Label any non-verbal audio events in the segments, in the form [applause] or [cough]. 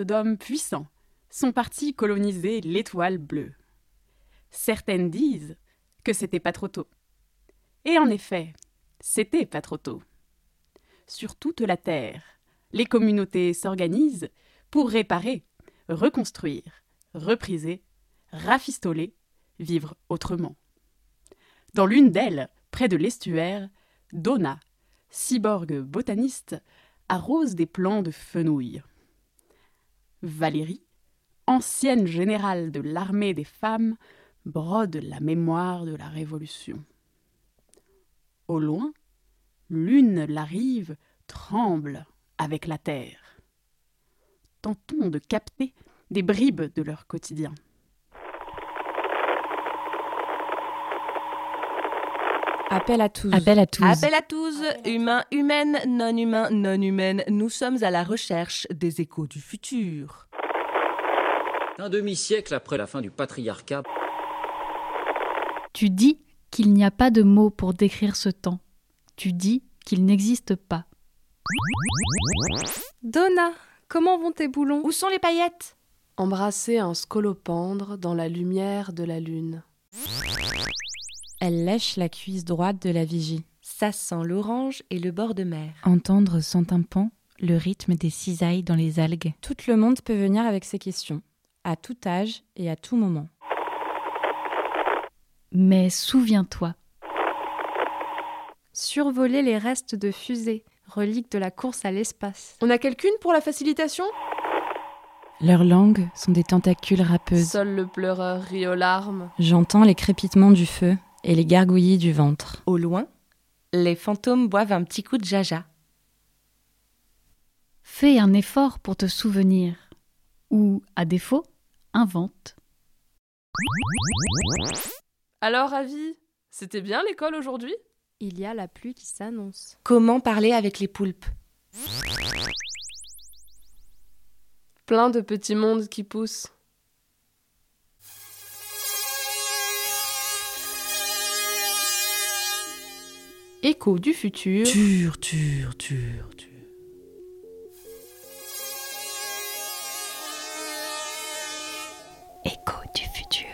d'hommes puissants sont partis coloniser l'étoile bleue. Certaines disent que c'était pas trop tôt. Et en effet, c'était pas trop tôt. Sur toute la Terre, les communautés s'organisent pour réparer, reconstruire, repriser, rafistoler, vivre autrement. Dans l'une d'elles, près de l'estuaire, Donna, cyborg botaniste, arrose des plants de fenouil. Valérie, ancienne générale de l'armée des femmes, brode la mémoire de la Révolution. Au loin, l'une la rive tremble avec la terre. Tentons de capter des bribes de leur quotidien. Appel à tous. Appel à tous. Appel à tous, humains, humaines, non humains, non humaines. Nous sommes à la recherche des échos du futur. Un demi-siècle après la fin du patriarcat. Tu dis qu'il n'y a pas de mots pour décrire ce temps. Tu dis qu'il n'existe pas. Donna, comment vont tes boulons? Où sont les paillettes? Embrasser un scolopendre dans la lumière de la lune. Elle lèche la cuisse droite de la vigie. Ça sent l'orange et le bord de mer. Entendre sans tympan le rythme des cisailles dans les algues. Tout le monde peut venir avec ses questions, à tout âge et à tout moment. Mais souviens-toi. Survoler les restes de fusées, reliques de la course à l'espace. On a quelqu'une pour la facilitation? Leurs langues sont des tentacules râpeuses. Seul le pleureur rit aux larmes. J'entends les crépitements du feu et les gargouillis du ventre. Au loin, les fantômes boivent un petit coup de jaja. Fais un effort pour te souvenir. Ou, à défaut, invente. Alors, Avi, c'était bien l'école aujourd'hui? Il y a la pluie qui s'annonce. Comment parler avec les poulpes? Plein de petits mondes qui poussent. Écho du futur. Tur, tur, tur, tur. Écho du futur,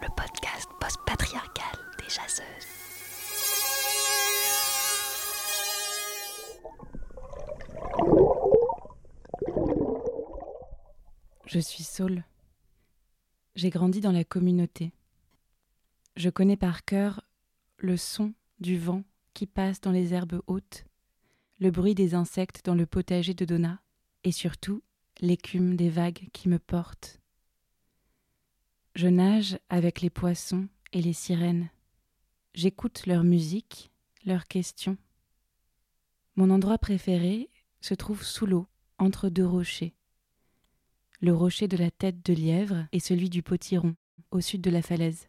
le podcast post-patriarcal des chasseuses. Je suis Saul. J'ai grandi dans la communauté. Je connais par cœur le son du vent qui passe dans les herbes hautes, le bruit des insectes dans le potager de Donna, et surtout l'écume des vagues qui me portent. Je nage avec les poissons et les sirènes. J'écoute leur musique, leurs questions. Mon endroit préféré se trouve sous l'eau, entre deux rochers. Le rocher de la tête de lièvre et celui du potiron, au sud de la falaise.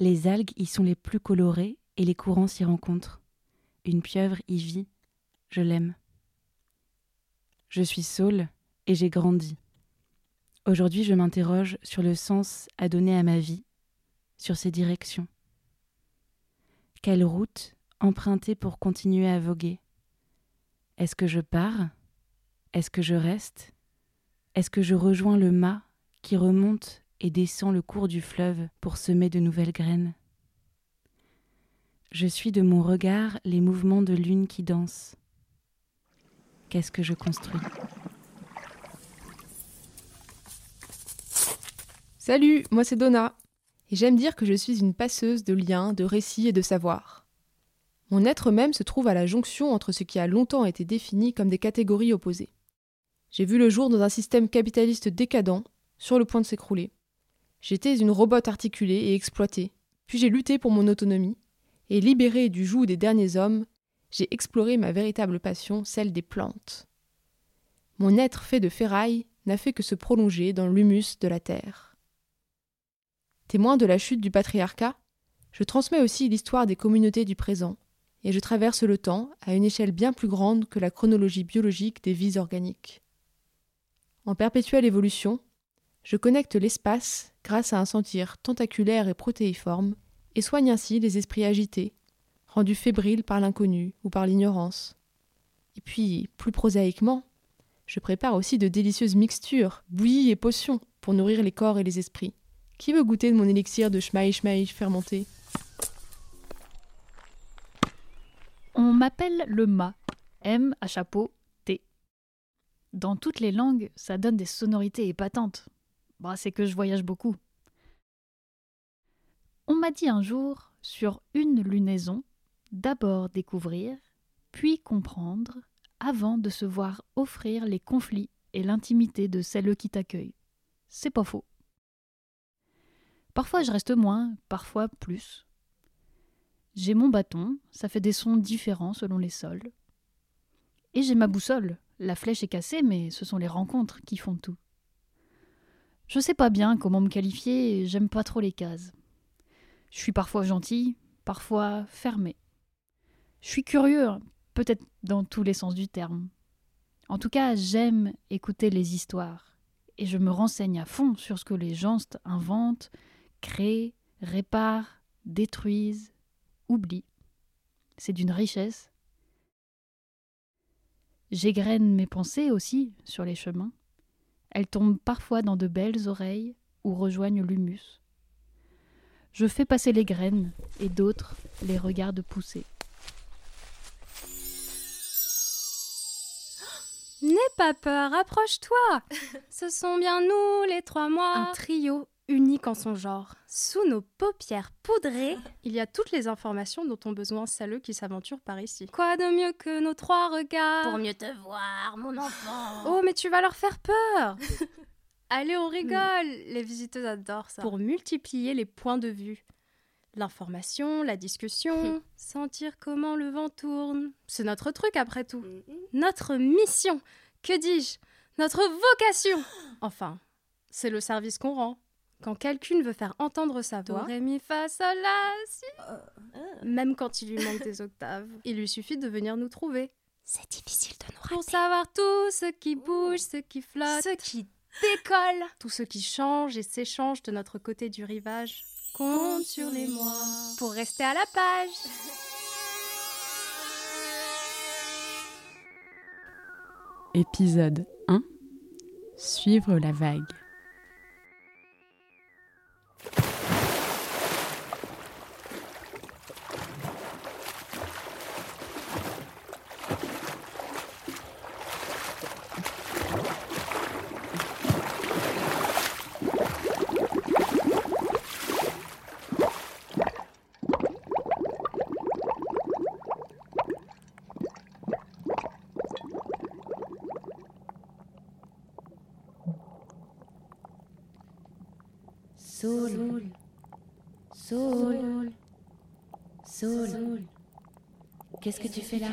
Les algues y sont les plus colorées et les courants s'y rencontrent. Une pieuvre y vit, je l'aime. Je suis Saul et j'ai grandi. Aujourd'hui, je m'interroge sur le sens à donner à ma vie, sur ses directions. Quelle route emprunter pour continuer à voguer? Est-ce que je pars? Est-ce que je reste? Est-ce que je rejoins le mât qui remonte et descend le cours du fleuve pour semer de nouvelles graines? Je suis de mon regard les mouvements de lune qui danse. Qu'est-ce que je construis Salut, moi c'est Donna. Et j'aime dire que je suis une passeuse de liens, de récits et de savoirs. Mon être même se trouve à la jonction entre ce qui a longtemps été défini comme des catégories opposées. J'ai vu le jour dans un système capitaliste décadent, sur le point de s'écrouler. J'étais une robot articulée et exploitée, puis j'ai lutté pour mon autonomie, et libérée du joug des derniers hommes, j'ai exploré ma véritable passion, celle des plantes. Mon être fait de ferraille n'a fait que se prolonger dans l'humus de la terre. Témoin de la chute du patriarcat, je transmets aussi l'histoire des communautés du présent, et je traverse le temps à une échelle bien plus grande que la chronologie biologique des vies organiques. En perpétuelle évolution, je connecte l'espace grâce à un sentir tentaculaire et protéiforme, et soigne ainsi les esprits agités, rendus fébriles par l'inconnu ou par l'ignorance. Et puis, plus prosaïquement, Je prépare aussi de délicieuses mixtures, bouillies et potions, pour nourrir les corps et les esprits. Qui veut goûter de mon élixir de schmaï fermenté? On m'appelle le mât. M à chapeau, T. Dans toutes les langues, ça donne des sonorités épatantes. Bah, c'est que je voyage beaucoup. On m'a dit un jour, sur une lunaison, d'abord découvrir, puis comprendre, avant de se voir offrir les conflits et l'intimité de celle qui t'accueille. C'est pas faux. Parfois je reste moins, parfois plus. J'ai mon bâton, ça fait des sons différents selon les sols. Et j'ai ma boussole. La flèche est cassée, mais ce sont les rencontres qui font tout. Je sais pas bien comment me qualifier, j'aime pas trop les cases. Je suis parfois gentil, parfois fermé. Je suis curieux, peut-être dans tous les sens du terme. En tout cas, j'aime écouter les histoires, et je me renseigne à fond sur ce que les gens inventent, créent, réparent, détruisent, oublient. C'est d'une richesse. J'égrène mes pensées aussi sur les chemins. Elles tombent parfois dans de belles oreilles ou rejoignent l'humus. Je fais passer les graines et d'autres les regardent pousser. [gasps] N'aie pas peur, approche-toi. [laughs] Ce sont bien nous, les trois mois. Un trio unique en son genre. Sous nos paupières poudrées, il y a toutes les informations dont ont besoin celles qui s'aventurent par ici. Quoi de mieux que nos trois regards? Pour mieux te voir, mon enfant. Oh, mais tu vas leur faire peur. [laughs] Allez, on rigole. Les visiteuses adorent ça. Pour multiplier les points de vue. L'information, la discussion, sentir comment le vent tourne. C'est notre truc après tout. Notre mission. Que dis-je? Notre vocation. [gasps] Enfin, c'est le service qu'on rend. Quand quelqu'un veut faire entendre sa voix, Do, ré, mi, fa, sol, la, si. Même quand il lui manque des [laughs] octaves, il lui suffit de venir nous trouver. C'est difficile de nous rappeler. Pour savoir tout ce qui bouge, ce qui flotte, ce qui décolle, tout ce qui change et s'échange de notre côté du rivage. Compte sur les mois pour rester à la page. Épisode 1 Suivre la vague. Saul. Saul. Saul. Qu'est-ce que tu fais là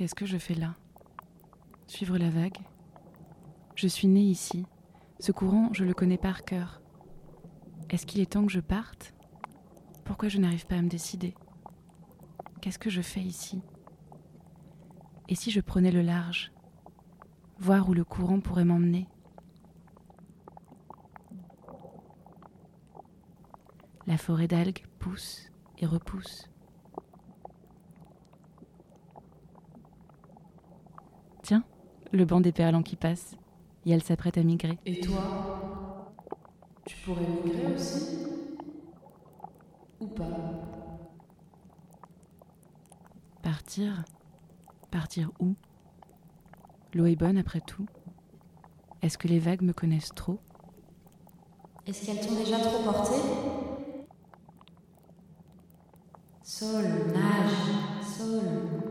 Qu'est-ce que je fais là? Suivre la vague? Je suis née ici. Ce courant, je le connais par cœur. Est-ce qu'il est temps que je parte? Pourquoi je n'arrive pas à me décider? Qu'est-ce que je fais ici? Et si je prenais le large? Voir où le courant pourrait m'emmener? La forêt d'algues pousse et repousse. Tiens, le banc des perlants qui passe, et elle s'apprête à migrer. Et toi Tu pourrais migrer aussi Ou pas? Partir Partir où? L'eau est bonne après tout. Est-ce que les vagues me connaissent trop? Est-ce qu'elles t'ont déjà trop porté? Sol, nage, sol.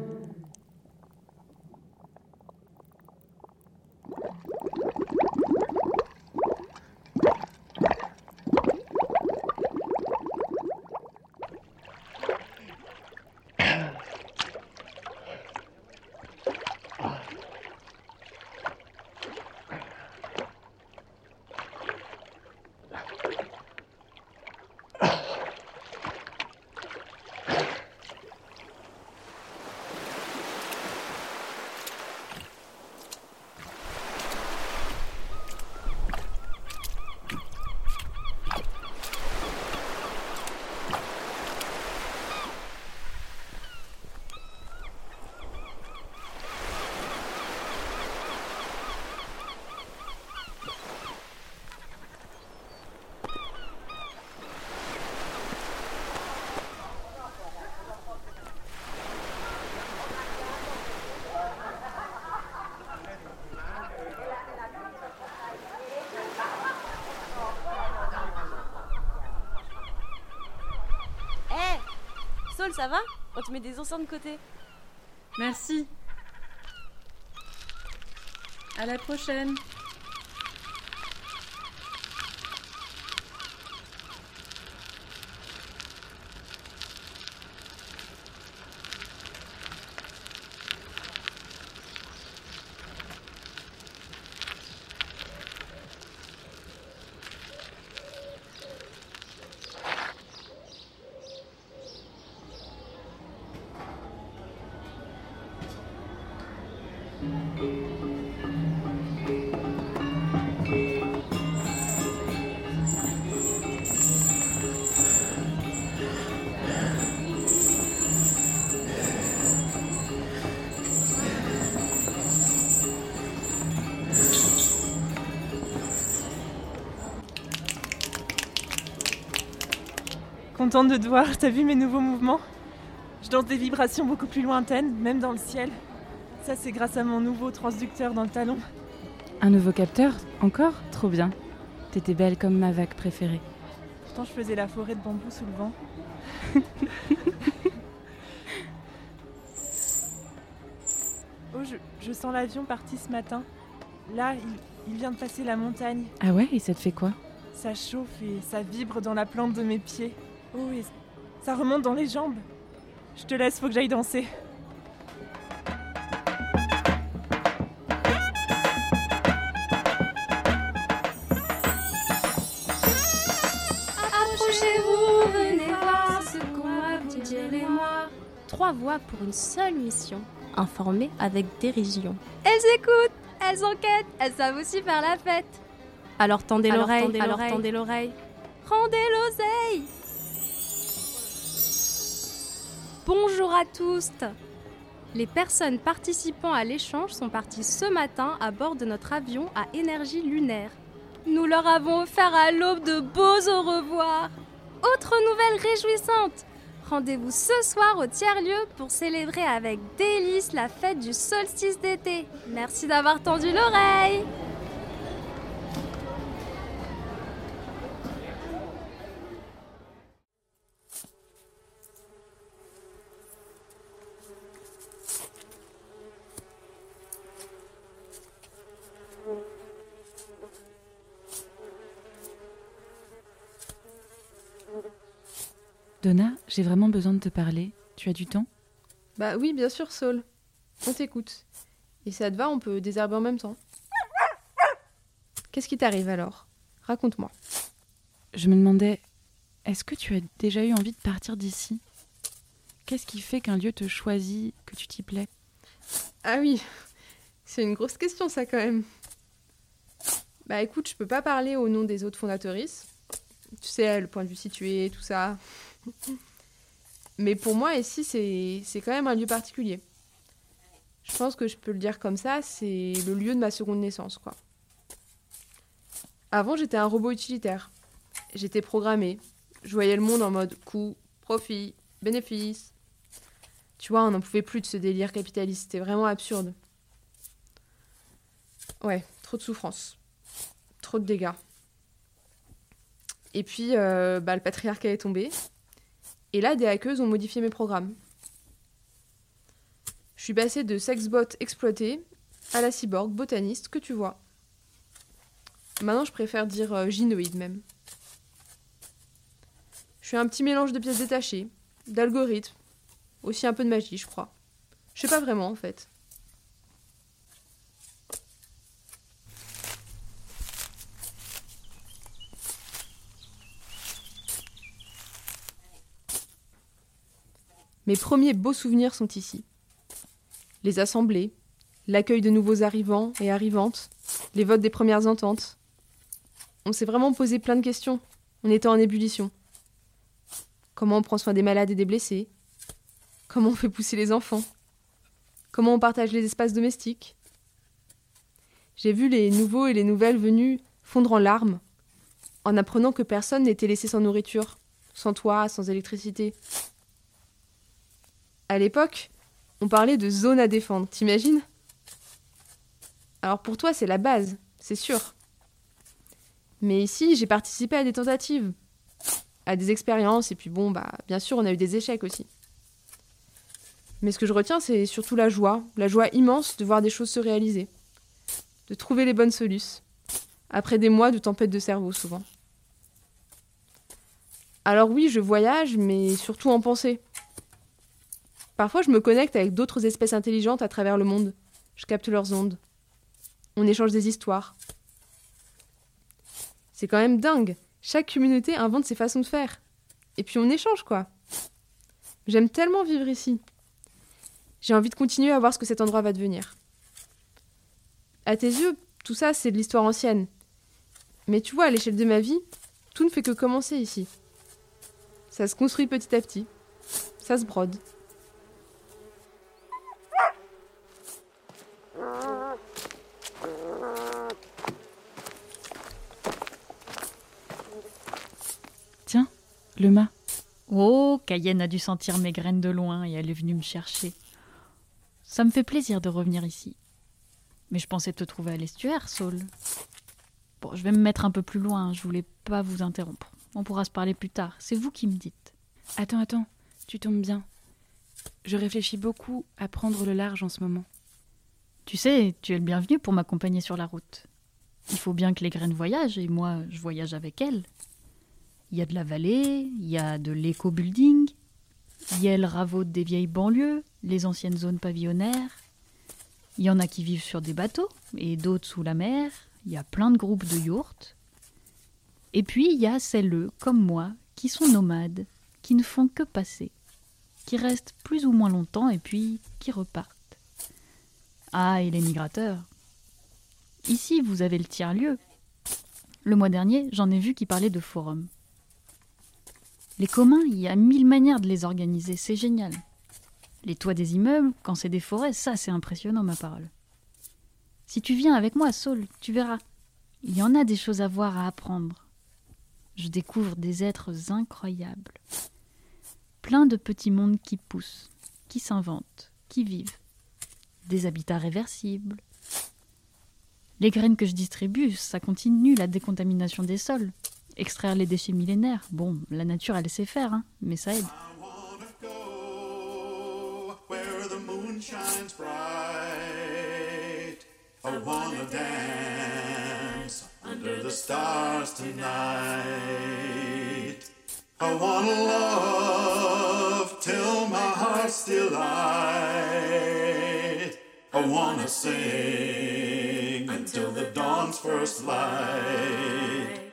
Ça va On te met des enceintes de côté. Merci. À la prochaine. Contente de te voir, [laughs] t'as vu mes nouveaux mouvements? Je danse des vibrations beaucoup plus lointaines, même dans le ciel. Ça, c'est grâce à mon nouveau transducteur dans le talon. Un nouveau capteur? Encore? Trop bien. T'étais belle comme ma vague préférée. Pourtant, je faisais la forêt de bambou sous le vent. [laughs] oh, je, je sens l'avion parti ce matin. Là, il, il vient de passer la montagne. Ah ouais? Et ça te fait quoi? Ça chauffe et ça vibre dans la plante de mes pieds. Oh, et ça remonte dans les jambes. Je te laisse, faut que j'aille danser. Approchez-vous, venez voir ce qu'on a vous dire les mois. Trois voix pour une seule mission. Informer avec dérision. Elles écoutent, elles enquêtent, elles savent aussi faire la fête. Alors tendez l'oreille, tendez alors l'oreille. tendez l'oreille. Rendez l'oseille. Bonjour à tous. Les personnes participant à l'échange sont parties ce matin à bord de notre avion à énergie lunaire. Nous leur avons offert à l'aube de beaux au revoir. Autre nouvelle réjouissante Rendez-vous ce soir au tiers-lieu pour célébrer avec délice la fête du solstice d'été. Merci d'avoir tendu l'oreille Donna, j'ai vraiment besoin de te parler. Tu as du temps? Bah oui, bien sûr, Saul. On t'écoute. Et si ça te va, on peut désherber en même temps. Qu'est-ce qui t'arrive alors? Raconte-moi. Je me demandais, est-ce que tu as déjà eu envie de partir d'ici? Qu'est-ce qui fait qu'un lieu te choisit, que tu t'y plais? Ah oui, c'est une grosse question ça quand même. Bah écoute, je peux pas parler au nom des autres fondatrices. Tu sais, le point de vue situé, tout ça. Mais pour moi, ici, c'est quand même un lieu particulier. Je pense que je peux le dire comme ça, c'est le lieu de ma seconde naissance, quoi. Avant, j'étais un robot utilitaire. J'étais programmée. Je voyais le monde en mode coût, profit, bénéfice. Tu vois, on n'en pouvait plus de ce délire capitaliste. C'était vraiment absurde. Ouais, trop de souffrance. Trop de dégâts. Et puis, euh, bah, le patriarcat est tombé. Et là, des hackeuses ont modifié mes programmes. Je suis passée de sexbot exploité à la cyborg botaniste que tu vois. Maintenant, je préfère dire euh, gynoïde même. Je suis un petit mélange de pièces détachées, d'algorithmes, aussi un peu de magie, je crois. Je sais pas vraiment en fait. Mes premiers beaux souvenirs sont ici. Les assemblées, l'accueil de nouveaux arrivants et arrivantes, les votes des premières ententes. On s'est vraiment posé plein de questions. On était en ébullition. Comment on prend soin des malades et des blessés? Comment on fait pousser les enfants? Comment on partage les espaces domestiques? J'ai vu les nouveaux et les nouvelles venus fondre en larmes en apprenant que personne n'était laissé sans nourriture, sans toit, sans électricité. À l'époque, on parlait de zone à défendre, t'imagines? Alors pour toi, c'est la base, c'est sûr. Mais ici, j'ai participé à des tentatives, à des expériences, et puis bon, bah, bien sûr, on a eu des échecs aussi. Mais ce que je retiens, c'est surtout la joie, la joie immense de voir des choses se réaliser, de trouver les bonnes solutions, après des mois de tempête de cerveau souvent. Alors oui, je voyage, mais surtout en pensée. Parfois, je me connecte avec d'autres espèces intelligentes à travers le monde. Je capte leurs ondes. On échange des histoires. C'est quand même dingue. Chaque communauté invente ses façons de faire. Et puis on échange, quoi. J'aime tellement vivre ici. J'ai envie de continuer à voir ce que cet endroit va devenir. À tes yeux, tout ça, c'est de l'histoire ancienne. Mais tu vois, à l'échelle de ma vie, tout ne fait que commencer ici. Ça se construit petit à petit. Ça se brode. Tiens, le mât. Oh, Cayenne a dû sentir mes graines de loin et elle est venue me chercher. Ça me fait plaisir de revenir ici. Mais je pensais te trouver à l'estuaire, Saul. Bon, je vais me mettre un peu plus loin, je voulais pas vous interrompre. On pourra se parler plus tard, c'est vous qui me dites. Attends, attends, tu tombes bien. Je réfléchis beaucoup à prendre le large en ce moment. Tu sais, tu es le bienvenu pour m'accompagner sur la route. Il faut bien que les graines voyagent et moi, je voyage avec elles. Il y a de la vallée, il y a de l'éco-building, il y a le des vieilles banlieues, les anciennes zones pavillonnaires. Il y en a qui vivent sur des bateaux et d'autres sous la mer. Il y a plein de groupes de yourtes. Et puis il y a celles, comme moi, qui sont nomades, qui ne font que passer, qui restent plus ou moins longtemps et puis qui repartent. Ah, et les migrateurs. Ici, vous avez le tiers-lieu. Le mois dernier, j'en ai vu qui parlaient de forum. Les communs, il y a mille manières de les organiser, c'est génial. Les toits des immeubles, quand c'est des forêts, ça c'est impressionnant, ma parole. Si tu viens avec moi, Saul, tu verras. Il y en a des choses à voir, à apprendre. Je découvre des êtres incroyables. Plein de petits mondes qui poussent, qui s'inventent, qui vivent. Des habitats réversibles. Les graines que je distribue, ça continue la décontamination des sols. Extraire les déchets millénaires, bon, la nature elle sait faire, hein, mais ça aide. I wanna love till my heart's still light. I wanna sing until the dawn's first light.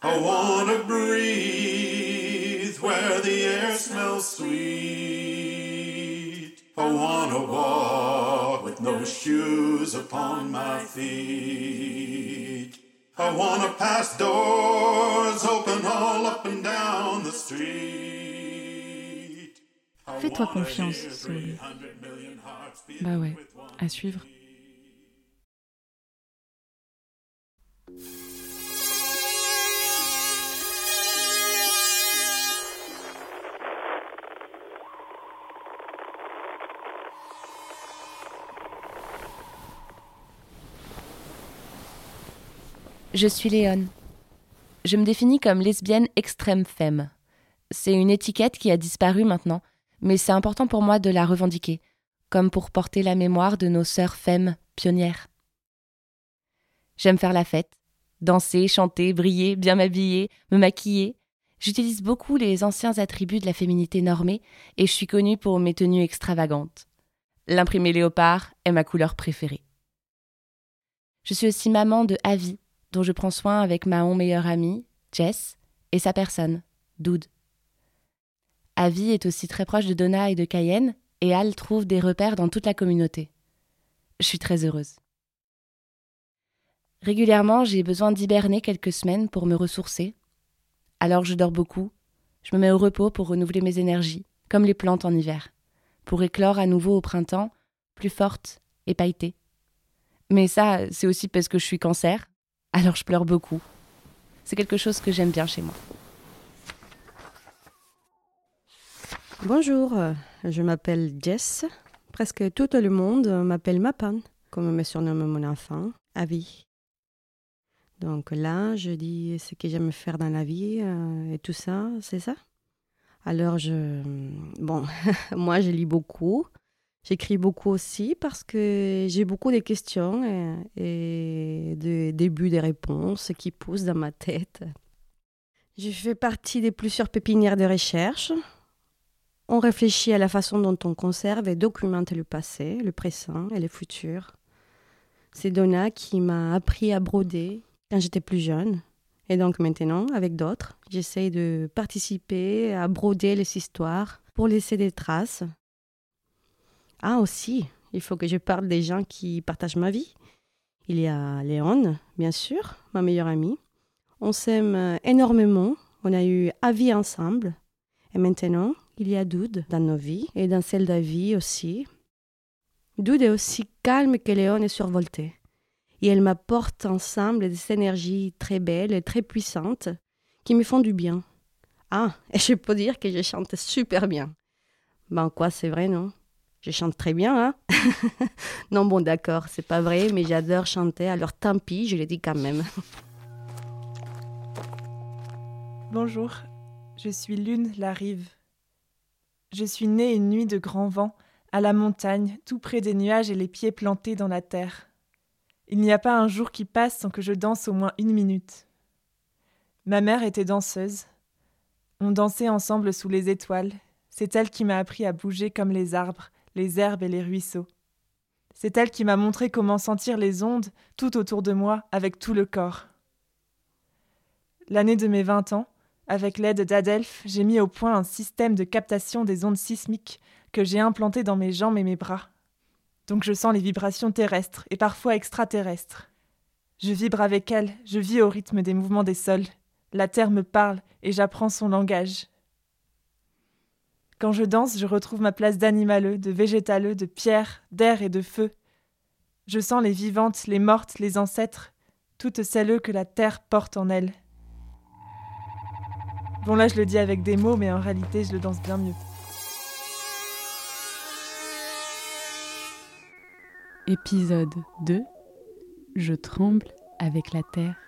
I wanna breathe where the air smells sweet. I wanna walk with no shoes upon my feet. I wanna pass doors open all up and down the street. Fais-toi confiance, Saul. Bah ouais, à suivre. Je suis Léone. Je me définis comme lesbienne extrême femme. C'est une étiquette qui a disparu maintenant, mais c'est important pour moi de la revendiquer, comme pour porter la mémoire de nos sœurs femmes pionnières. J'aime faire la fête, danser, chanter, briller, bien m'habiller, me maquiller. J'utilise beaucoup les anciens attributs de la féminité normée et je suis connue pour mes tenues extravagantes. L'imprimé léopard est ma couleur préférée. Je suis aussi maman de Avi, dont je prends soin avec ma meilleure amie, Jess, et sa personne, Doud. Avi est aussi très proche de Donna et de Cayenne, et Al trouve des repères dans toute la communauté. Je suis très heureuse. Régulièrement, j'ai besoin d'hiberner quelques semaines pour me ressourcer. Alors je dors beaucoup, je me mets au repos pour renouveler mes énergies, comme les plantes en hiver, pour éclore à nouveau au printemps, plus forte et pailletée. Mais ça, c'est aussi parce que je suis cancer, alors je pleure beaucoup. C'est quelque chose que j'aime bien chez moi. Bonjour, je m'appelle Jess. Presque tout le monde m'appelle Mapan, comme me surnomme mon enfant, Avi. Donc là, je dis ce que j'aime faire dans la vie euh, et tout ça, c'est ça? Alors je... Bon, [laughs] moi je lis beaucoup. J'écris beaucoup aussi parce que j'ai beaucoup de questions et, et de débuts de réponses qui poussent dans ma tête. Je fais partie des plusieurs pépinières de recherche. On réfléchit à la façon dont on conserve et documente le passé, le présent et le futur. C'est Donna qui m'a appris à broder quand j'étais plus jeune. Et donc maintenant, avec d'autres, j'essaye de participer à broder les histoires pour laisser des traces ah aussi, il faut que je parle des gens qui partagent ma vie. Il y a Léon, bien sûr, ma meilleure amie. On s'aime énormément, on a eu avis ensemble. Et maintenant, il y a Doud dans nos vies et dans celle d'Avi aussi. Doud est aussi calme que Léon est survolté. Et elle m'apporte ensemble des énergies très belles et très puissantes qui me font du bien. Ah, [laughs] et je peux dire que je chante super bien. Ben quoi, c'est vrai, non? Je chante très bien, hein [laughs] Non, bon, d'accord, c'est pas vrai, mais j'adore chanter, alors tant pis, je l'ai dit quand même. [laughs] Bonjour, je suis Lune la rive. Je suis née une nuit de grand vent, à la montagne, tout près des nuages et les pieds plantés dans la terre. Il n'y a pas un jour qui passe sans que je danse au moins une minute. Ma mère était danseuse. On dansait ensemble sous les étoiles. C'est elle qui m'a appris à bouger comme les arbres, les herbes et les ruisseaux. C'est elle qui m'a montré comment sentir les ondes tout autour de moi avec tout le corps. L'année de mes vingt ans, avec l'aide d'Adelph, j'ai mis au point un système de captation des ondes sismiques que j'ai implanté dans mes jambes et mes bras. Donc je sens les vibrations terrestres et parfois extraterrestres. Je vibre avec elle, je vis au rythme des mouvements des sols. La terre me parle et j'apprends son langage. Quand je danse, je retrouve ma place d'animaleux, de végétaleux, de pierre, d'air et de feu. Je sens les vivantes, les mortes, les ancêtres, toutes celles que la terre porte en elle. Bon là je le dis avec des mots, mais en réalité je le danse bien mieux. Épisode 2 Je tremble avec la terre.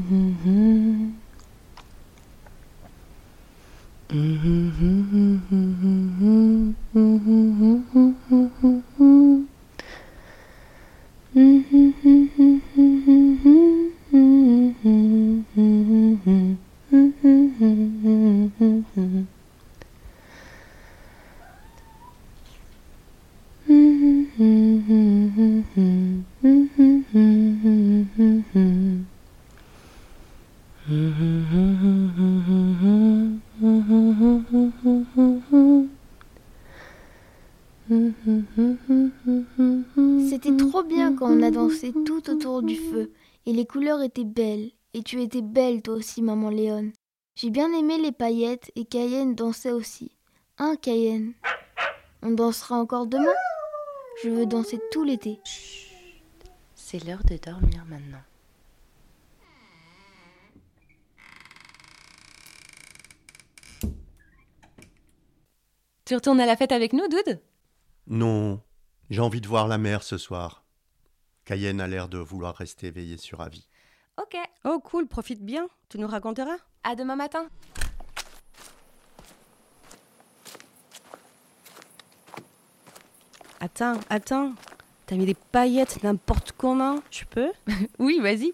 C'était trop bien quand on a dansé tout autour du feu, et les couleurs étaient belles, et tu étais belle toi aussi, maman Léon. J'ai bien aimé les paillettes, et Cayenne dansait aussi. Hein, Cayenne? On dansera encore demain? Je veux danser tout l'été. C'est l'heure de dormir maintenant. Tu retournes à la fête avec nous, Doud? Non, j'ai envie de voir la mer ce soir. Cayenne a l'air de vouloir rester éveillée sur avis. Ok. Oh cool, profite bien. Tu nous raconteras À demain matin. Attends, attends. T'as mis des paillettes n'importe comment. Je peux [laughs] Oui, vas-y.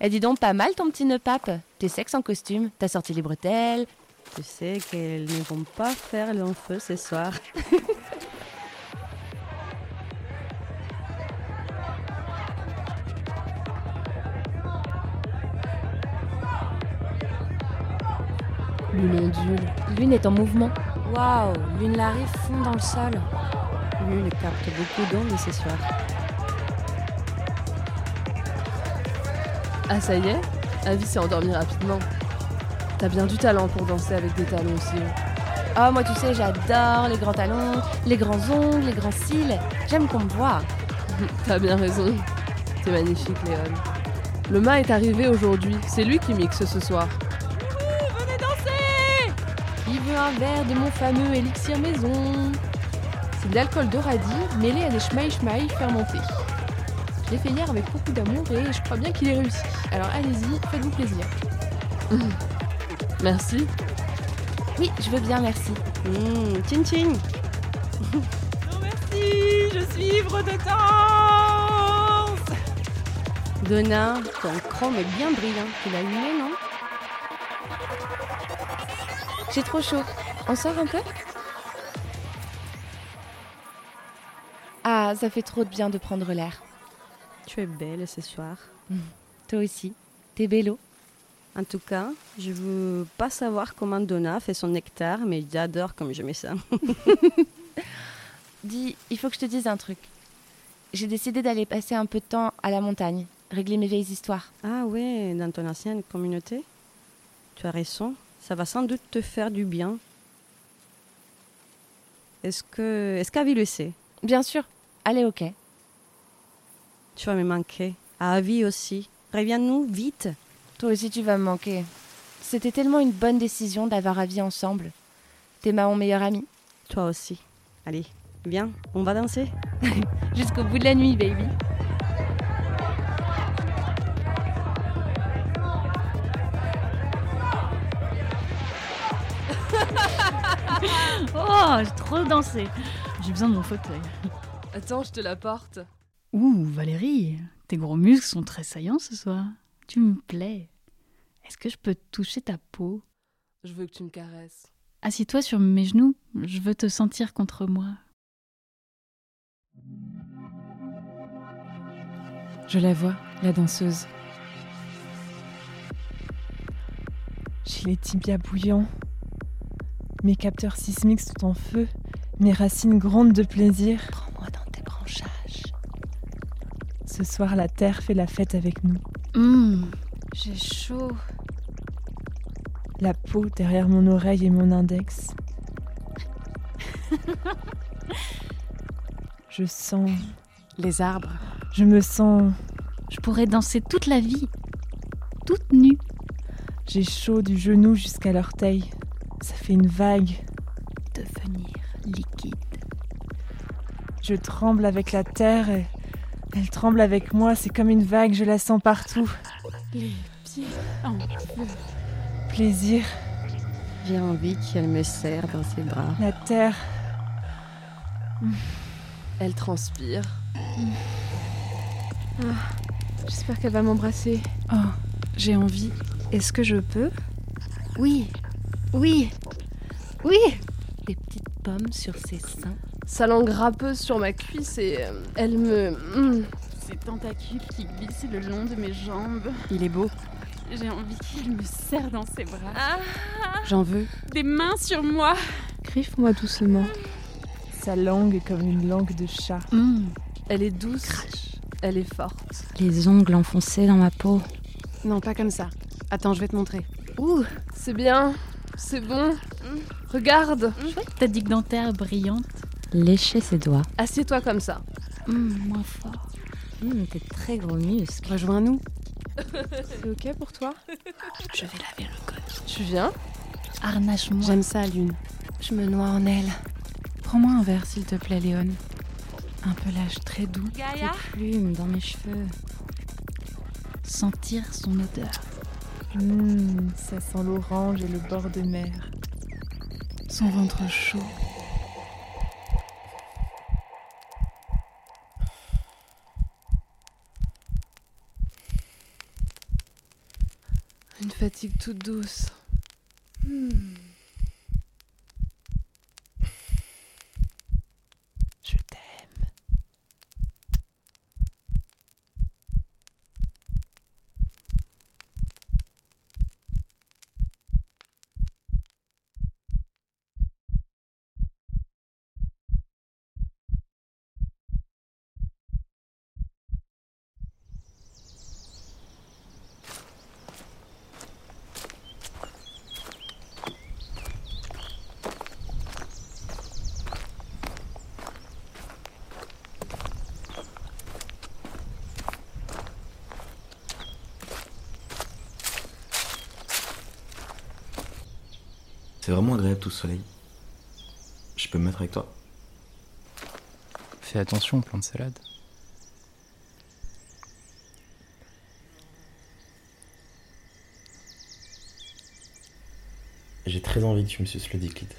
Eh, dis donc, pas mal ton petit nœud pape. T'es sexe en costume. T'as sorti les bretelles. Tu sais qu'elles ne vont pas faire long feu ce soir. [laughs] Lune ondule. Lune est en mouvement. Waouh, Lune Larry fond dans le sol. Lune capte beaucoup d'ondes ce soir. Ah ça y est Avi s'est endormi rapidement. T'as bien du talent pour danser avec des talons aussi. Oh, moi, tu sais, j'adore les grands talons, les grands ongles, les grands cils. J'aime qu'on me voit. [laughs] T'as bien raison. T'es magnifique, Léon. Le mât est arrivé aujourd'hui. C'est lui qui mixe ce soir. Un verre de mon fameux élixir maison. C'est de l'alcool de radis mêlé à des schmaï-schmaï fermentés. Je l'ai fait hier avec beaucoup d'amour et je crois bien qu'il est réussi. Alors allez-y, faites-vous plaisir. [laughs] Merci. Oui, je veux bien, merci. Mmh, tchin tchin. Non merci, je suis ivre de danse Donna, ton chrome est bien brillant. Tu l'as allumé, non? J'ai trop chaud. On sort un peu Ah, ça fait trop de bien de prendre l'air. Tu es belle ce soir. [laughs] Toi aussi. T'es bello. En tout cas, je veux pas savoir comment Donna fait son nectar, mais j'adore comme je mets ça. [laughs] Dis, il faut que je te dise un truc. J'ai décidé d'aller passer un peu de temps à la montagne, régler mes vieilles histoires. Ah ouais, dans ton ancienne communauté? Tu as raison, ça va sans doute te faire du bien. Est-ce que est-ce qu'Avi le sait Bien sûr. Allez, ok. Tu vas me manquer. À Avi aussi. Reviens-nous vite. Toi aussi, tu vas me manquer. C'était tellement une bonne décision d'avoir Avi ensemble. T'es ma mon meilleur ami. Toi aussi. Allez, viens, on va danser. [laughs] Jusqu'au bout de la nuit, baby. Oh, j'ai trop dansé. J'ai besoin de mon fauteuil. Attends, je te la porte. Ouh, Valérie, tes gros muscles sont très saillants ce soir. Tu me plais. Est-ce que je peux toucher ta peau? Je veux que tu me caresses. Assis-toi sur mes genoux, je veux te sentir contre moi. Je la vois, la danseuse. J'ai les tibias bouillants. Mes capteurs sismiques sont en feu. Mes racines grondent de plaisir. Prends-moi dans tes branchages. Ce soir, la terre fait la fête avec nous. Hum, j'ai chaud. La peau derrière mon oreille et mon index. [laughs] Je sens. Les arbres. Je me sens. Je pourrais danser toute la vie. Toute nue. J'ai chaud du genou jusqu'à l'orteil. Ça fait une vague. Devenir liquide. Je tremble avec la terre et elle tremble avec moi. C'est comme une vague, je la sens partout. Les pieds en feu. Plaisir. J'ai envie qu'elle me serre dans ses bras. La terre. Elle transpire. Ah, J'espère qu'elle va m'embrasser. Oh, j'ai envie. Est-ce que je peux? Oui. Oui. Oui. Des petites pommes sur ses seins. Sa langue râpeuse sur ma cuisse et euh, elle me. mm. Ces tentacules qui glissent le long de mes jambes. Il est beau. J'ai envie qu'il me serre dans ses bras. J'en veux. Des mains sur moi. Griffe-moi doucement. Sa langue est comme une langue de chat. Hum. Elle est douce. Elle est forte. Les ongles enfoncés dans ma peau. Non, pas comme ça. Attends, je vais te montrer. Ouh, c'est bien. C'est bon. Regarde. Ta digue dentaire brillante. Lécher ses doigts. Assieds-toi comme ça. Hum, moins fort. Hum, tes très gros muscles. Rejoins-nous. [laughs] C'est ok pour toi? Je vais laver le col. Tu viens? Harnache-moi. J'aime ça, Lune. Je me noie en elle. Prends-moi un verre, s'il te plaît, Léon. Un pelage très doux. Gaïa? Tes plumes dans mes cheveux. Sentir son odeur. Mmh, ça sent l'orange et le bord de mer. Son ventre chaud. Une fatigue toute douce. Je soleil. Je peux me mettre avec toi Fais attention au plan de salade. J'ai très envie que tu me suces le liquide.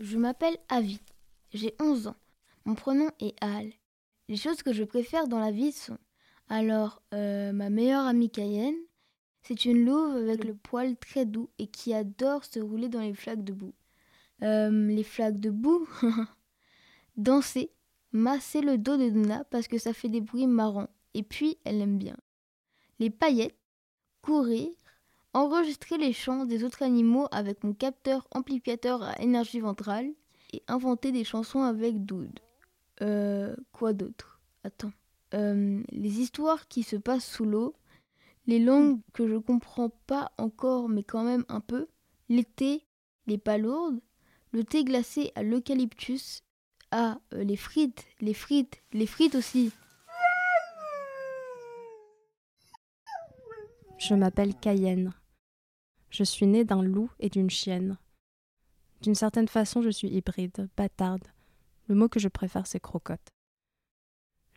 Je m'appelle Avi. J'ai 11 ans. Mon prénom est Al. Les choses que je préfère dans la vie sont alors euh, ma meilleure amie Cayenne. C'est une louve avec le poil très doux et qui adore se rouler dans les flaques de boue. Euh, les flaques de boue? [laughs] Danser, masser le dos de Donna parce que ça fait des bruits marrants. Et puis, elle aime bien. Les paillettes, courir, enregistrer les chants des autres animaux avec mon capteur amplificateur à énergie ventrale et inventer des chansons avec Doud. Euh, quoi d'autre? Attends. Euh, les histoires qui se passent sous l'eau, les langues que je comprends pas encore mais quand même un peu, l'été, les palourdes, le thé glacé à l'eucalyptus, ah, euh, les frites, les frites, les frites aussi. Je m'appelle Cayenne. Je suis née d'un loup et d'une chienne. D'une certaine façon, je suis hybride, bâtarde. Le mot que je préfère, c'est crocotte.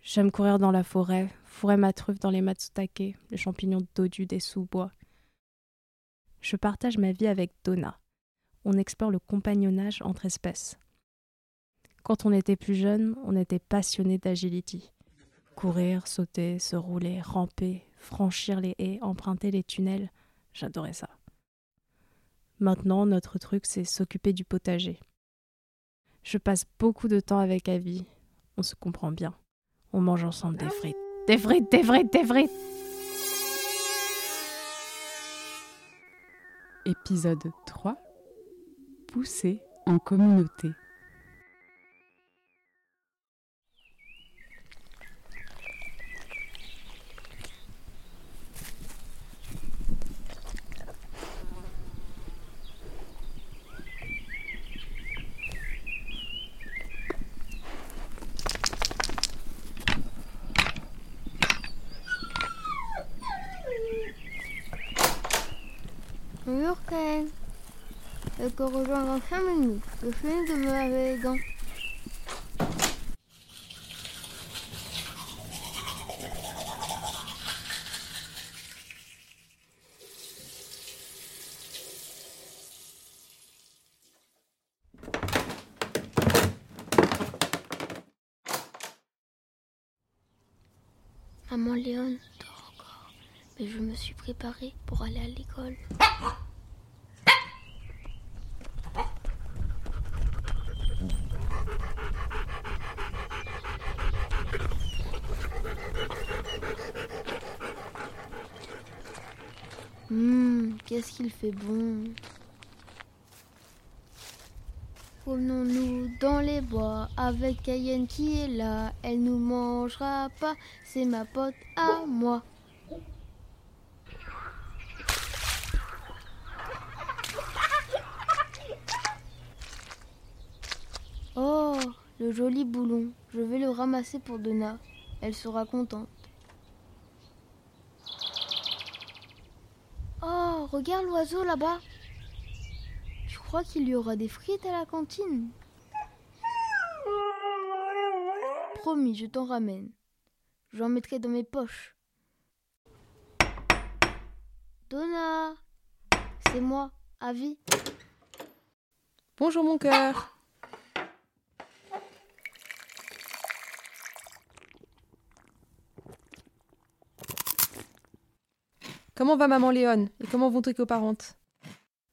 J'aime courir dans la forêt, fourrer ma truffe dans les matsutake, les champignons dodus des sous-bois. Je partage ma vie avec Donna. On explore le compagnonnage entre espèces. Quand on était plus jeune, on était passionné d'agility. Courir, sauter, se rouler, ramper, franchir les haies, emprunter les tunnels, j'adorais ça. Maintenant, notre truc, c'est s'occuper du potager. Je passe beaucoup de temps avec Avi. On se comprend bien. On mange ensemble des frites. Des frites, des frites, des frites Épisode 3 Pousser en communauté. Bonjour Ken. Je te rejoins dans 5 minutes. Je finis de me laver les dents. Maman Léon dort encore, mais je me suis préparée pour aller à Hum, qu'est-ce qu'il fait bon. Promenons-nous dans les bois avec Cayenne qui est là. Elle nous mangera pas, c'est ma pote à moi. Oh, le joli boulon. Je vais le ramasser pour Donna. Elle sera contente. Oh, regarde l'oiseau là-bas. Je crois qu'il y aura des frites à la cantine? Promis, je t'en ramène. J'en mettrai dans mes poches. Donna, c'est moi, Avi. Bonjour mon cœur. Comment va maman Léon Et comment vont tes coparentes?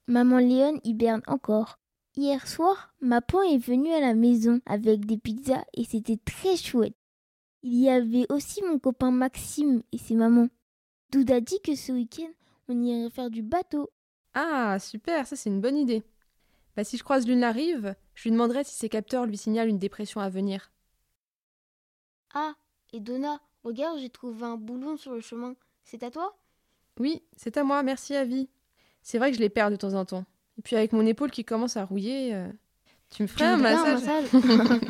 Maman Léon hiberne encore. Hier soir, ma pan est venue à la maison avec des pizzas et c'était très chouette. Il y avait aussi mon copain Maxime et ses mamans. Douda dit que ce week-end, on irait faire du bateau. Ah, super, ça c'est une bonne idée. Bah, si je croise Lune la rive, je lui demanderai si ses capteurs lui signalent une dépression à venir. Ah, et Donna, regarde, j'ai trouvé un boulon sur le chemin. C'est à toi? Oui, c'est à moi, merci Avi. C'est vrai que je les perds de temps en temps. Et puis avec mon épaule qui commence à rouiller, euh, tu me ferais un massage, un massage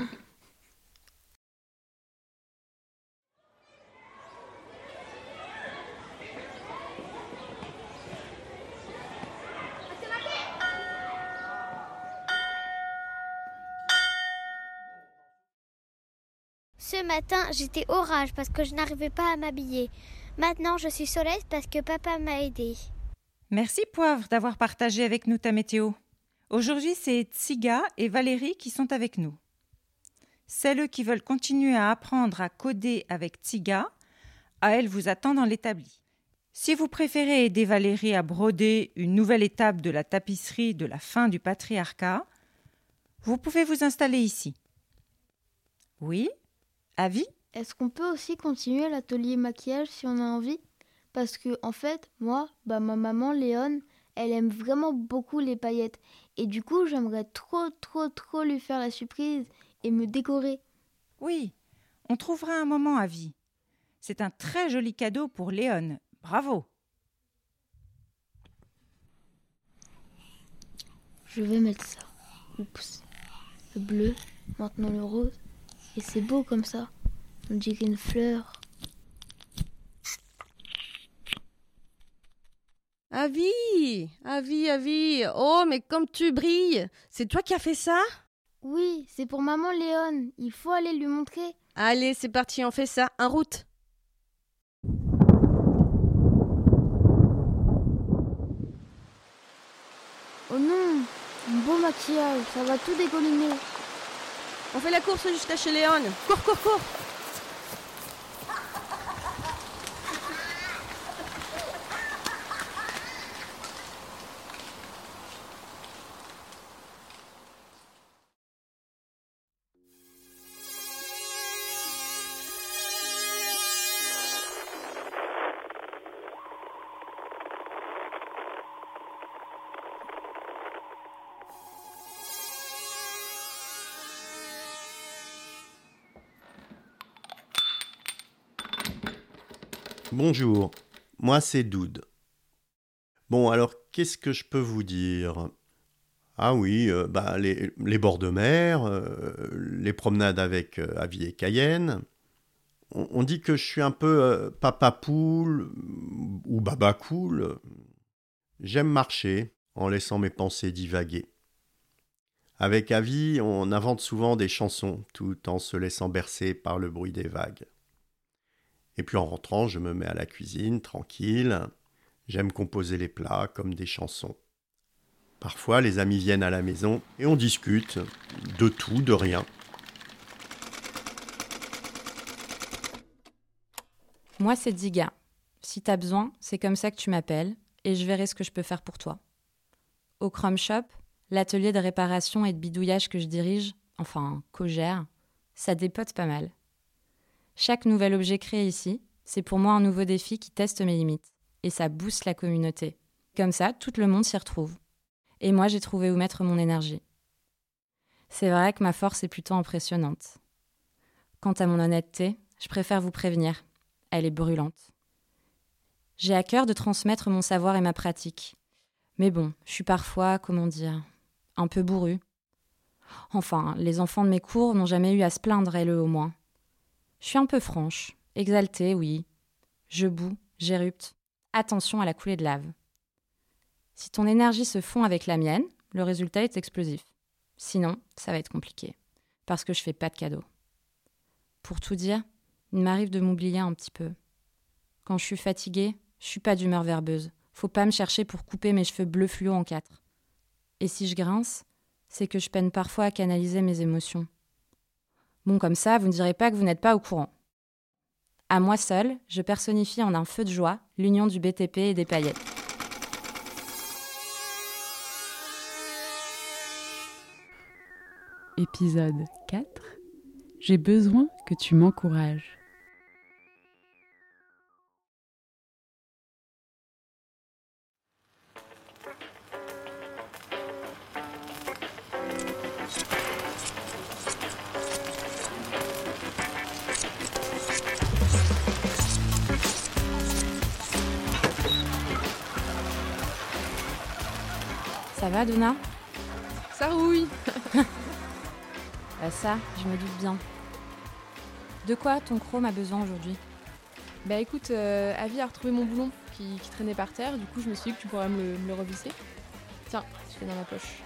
Ce matin, j'étais orage parce que je n'arrivais pas à m'habiller. Maintenant, je suis soleil parce que papa m'a aidé. Merci Poivre d'avoir partagé avec nous ta météo. Aujourd'hui, c'est Tsiga et Valérie qui sont avec nous. Celles qui veulent continuer à apprendre à coder avec Tsiga, à elles vous attend dans l'établi. Si vous préférez aider Valérie à broder une nouvelle étape de la tapisserie de la fin du patriarcat, vous pouvez vous installer ici. Oui? Avis? Est-ce qu'on peut aussi continuer l'atelier maquillage si on a envie? Parce que, en fait, moi, bah, ma maman Léon, elle aime vraiment beaucoup les paillettes. Et du coup, j'aimerais trop, trop, trop lui faire la surprise et me décorer. Oui, on trouvera un moment à vie. C'est un très joli cadeau pour Léon. Bravo. Je vais mettre ça. Oups. Le bleu, maintenant le rose. Et c'est beau comme ça. On dirait une fleur. Avis Avis, Avis Oh, mais comme tu brilles C'est toi qui as fait ça? Oui, c'est pour maman Léon. Il faut aller lui montrer. Allez, c'est parti, on fait ça. En route Oh non Un beau maquillage, ça va tout dégolliner. On fait la course jusqu'à chez Léon. Cours, cours, cours Bonjour, moi c'est Doud. Bon, alors qu'est-ce que je peux vous dire? Ah oui, euh, bah, les, bords de mer, euh, les promenades avec euh, Avi et Cayenne. On, on, dit que je suis un peu euh, papa poule ou baba cool. J'aime marcher en laissant mes pensées divaguer. Avec Avi, on invente souvent des chansons tout en se laissant bercer par le bruit des vagues. Et puis en rentrant, je me mets à la cuisine, tranquille. J'aime composer les plats comme des chansons. Parfois, les amis viennent à la maison et on discute de tout, de rien. Moi, c'est Diga. Si t'as besoin, c'est comme ça que tu m'appelles et je verrai ce que je peux faire pour toi. Au Chrome Shop, l'atelier de réparation et de bidouillage que je dirige, enfin, co-gère, ça dépote pas mal. Chaque nouvel objet créé ici, c'est pour moi un nouveau défi qui teste mes limites. Et ça booste la communauté. Comme ça, tout le monde s'y retrouve. Et moi, j'ai trouvé où mettre mon énergie. C'est vrai que ma force est plutôt impressionnante. Quant à mon honnêteté, je préfère vous prévenir. Elle est brûlante. J'ai à cœur de transmettre mon savoir et ma pratique. Mais bon, je suis parfois, comment dire, un peu bourrue. Enfin, les enfants de mes cours n'ont jamais eu à se plaindre, elle au moins. Je suis un peu franche, exaltée, oui. Je boue, j'érupte. Attention à la coulée de lave. Si ton énergie se fond avec la mienne, le résultat est explosif. Sinon, ça va être compliqué, parce que je fais pas de cadeaux. Pour tout dire, il m'arrive de m'oublier un petit peu. Quand je suis fatiguée, je suis pas d'humeur verbeuse. Faut pas me chercher pour couper mes cheveux bleus fluo en quatre. Et si je grince, c'est que je peine parfois à canaliser mes émotions. Comme ça, vous ne direz pas que vous n'êtes pas au courant. À moi seule, je personnifie en un feu de joie l'union du BTP et des paillettes. Épisode 4 J'ai besoin que tu m'encourages. Ça va, Donna Ça rouille [laughs] Bah ça, je me doute bien. De quoi ton chrome a besoin aujourd'hui? Bah écoute, euh, Avi a retrouvé mon boulon qui, qui traînait par terre, du coup je me suis dit que tu pourrais me le, me le revisser. Tiens, je l'ai dans ma poche.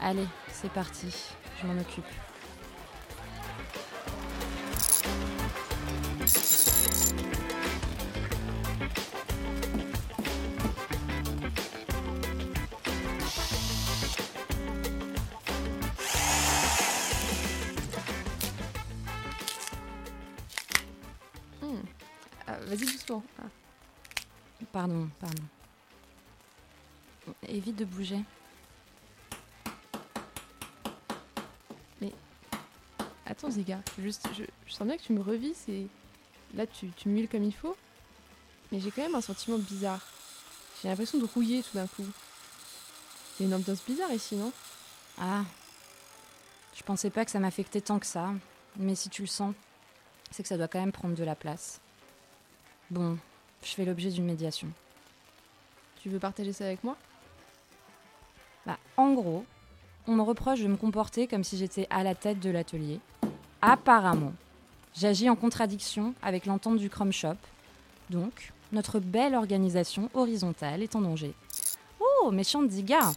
Allez, c'est parti, je m'en occupe. Pardon, pardon. Évite de bouger. Attends Ziga, juste, je, je sens bien que tu me revises et là tu, tu comme il faut. Mais j'ai quand même un sentiment bizarre. J'ai l'impression de rouiller tout d'un coup. Il y a une ambiance bizarre ici, non? Ah, je pensais pas que ça m'affectait tant que ça. Mais si tu le sens, c'est que ça doit quand même prendre de la place. Bon, je fais l'objet d'une médiation. Tu veux partager ça avec moi? Bah, en gros, on me reproche de me comporter comme si j'étais à la tête de l'atelier. Apparemment, j'agis en contradiction avec l'entente du Chrome Shop. Donc, notre belle organisation horizontale est en danger. Oh, méchante Diga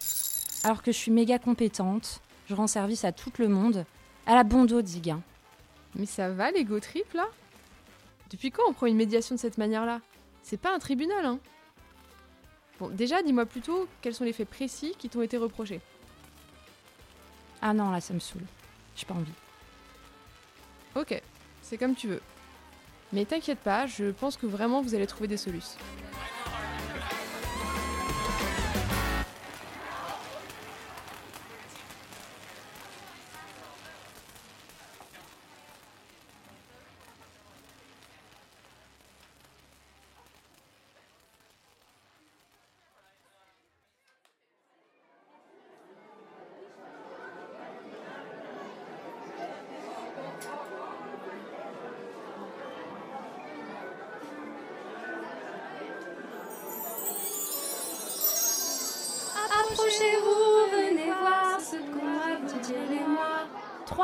Alors que je suis méga compétente, je rends service à tout le monde, à la bondo Diga. Mais ça va l'ego trip là? Depuis quand on prend une médiation de cette manière-là? C'est pas un tribunal, hein Bon, déjà, dis-moi plutôt quels sont les faits précis qui t'ont été reprochés? Ah non, là, ça me saoule. J'ai pas envie. Ok, c'est comme tu veux. Mais t'inquiète pas, je pense que vraiment vous allez trouver des solutions.